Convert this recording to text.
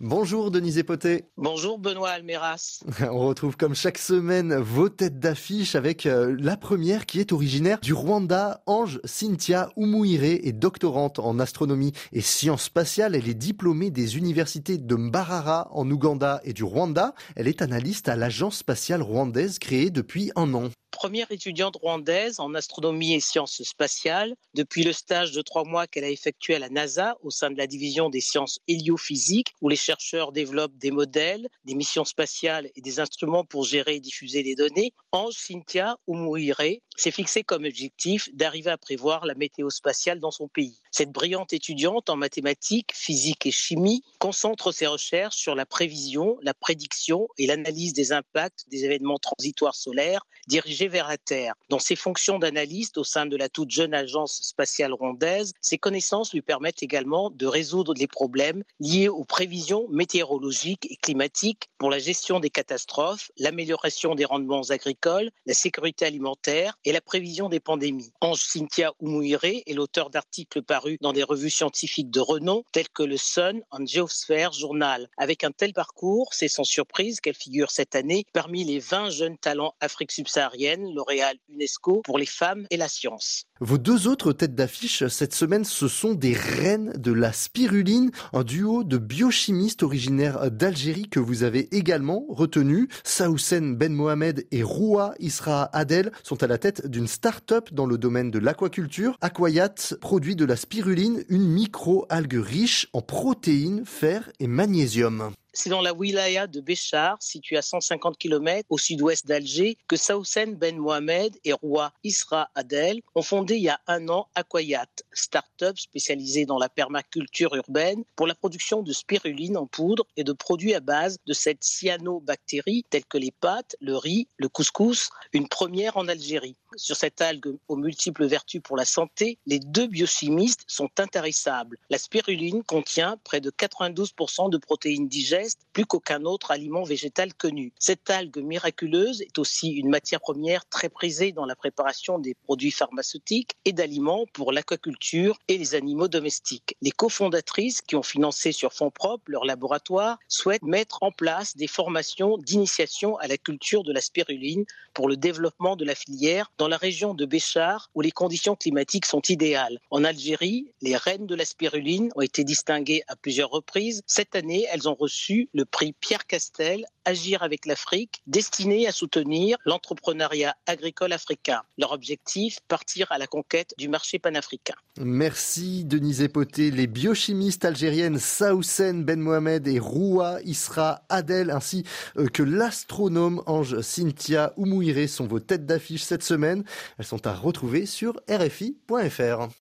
Bonjour Denise Epoté. Bonjour Benoît Almeras. On retrouve comme chaque semaine vos têtes d'affiche avec euh, la première qui est originaire du Rwanda. Ange Cynthia Umuire est doctorante en astronomie et sciences spatiales. Elle est diplômée des universités de Mbarara en Ouganda et du Rwanda. Elle est analyste à l'agence spatiale rwandaise créée depuis un an première étudiante rwandaise en astronomie et sciences spatiales. Depuis le stage de trois mois qu'elle a effectué à la NASA au sein de la division des sciences héliophysiques, où les chercheurs développent des modèles, des missions spatiales et des instruments pour gérer et diffuser les données, Ange Cynthia Umuire s'est fixé comme objectif d'arriver à prévoir la météo spatiale dans son pays. Cette brillante étudiante en mathématiques, physique et chimie concentre ses recherches sur la prévision, la prédiction et l'analyse des impacts des événements transitoires solaires dirigés vers la Terre. Dans ses fonctions d'analyste au sein de la toute jeune agence spatiale rwandaise, ses connaissances lui permettent également de résoudre les problèmes liés aux prévisions météorologiques et climatiques pour la gestion des catastrophes, l'amélioration des rendements agricoles, la sécurité alimentaire et la prévision des pandémies. Ange Cynthia Umuire est l'auteur d'articles dans des revues scientifiques de renom telles que le Sun and Geosphere Journal. Avec un tel parcours, c'est sans surprise qu'elle figure cette année parmi les 20 jeunes talents Afrique subsaharienne, lauréat UNESCO pour les femmes et la science. Vos deux autres têtes d'affiche cette semaine, ce sont des reines de la spiruline, un duo de biochimistes originaires d'Algérie que vous avez également retenu. Saoussen Ben Mohamed et Roua Isra Adel sont à la tête d'une start-up dans le domaine de l'aquaculture. Aquayat produit de la spiruline, une micro-algue riche en protéines, fer et magnésium. C'est dans la wilaya de Béchar, située à 150 km au sud-ouest d'Alger, que Saoussen Ben Mohamed et Roi Isra Adel ont fondé il y a un an Aquayat, start-up spécialisée dans la permaculture urbaine pour la production de spiruline en poudre et de produits à base de cette cyanobactérie telles que les pâtes, le riz, le couscous, une première en Algérie. Sur cette algue aux multiples vertus pour la santé, les deux biochimistes sont intarissables. La spiruline contient près de 92% de protéines digestes, plus qu'aucun autre aliment végétal connu. Cette algue miraculeuse est aussi une matière première très prisée dans la préparation des produits pharmaceutiques et d'aliments pour l'aquaculture et les animaux domestiques. Les cofondatrices qui ont financé sur fonds propres leur laboratoire souhaitent mettre en place des formations d'initiation à la culture de la spiruline pour le développement de la filière la région de Béchar où les conditions climatiques sont idéales. En Algérie, les reines de la spiruline ont été distinguées à plusieurs reprises. Cette année, elles ont reçu le prix Pierre Castel Agir avec l'Afrique, destiné à soutenir l'entrepreneuriat agricole africain. Leur objectif, partir à la conquête du marché panafricain. Merci Denise Epoté. Les biochimistes algériennes Saoussen Ben Mohamed et Roua Isra Adel, ainsi euh, que l'astronome Ange Cynthia Oumouiré sont vos têtes d'affiche cette semaine. Elles sont à retrouver sur rfi.fr.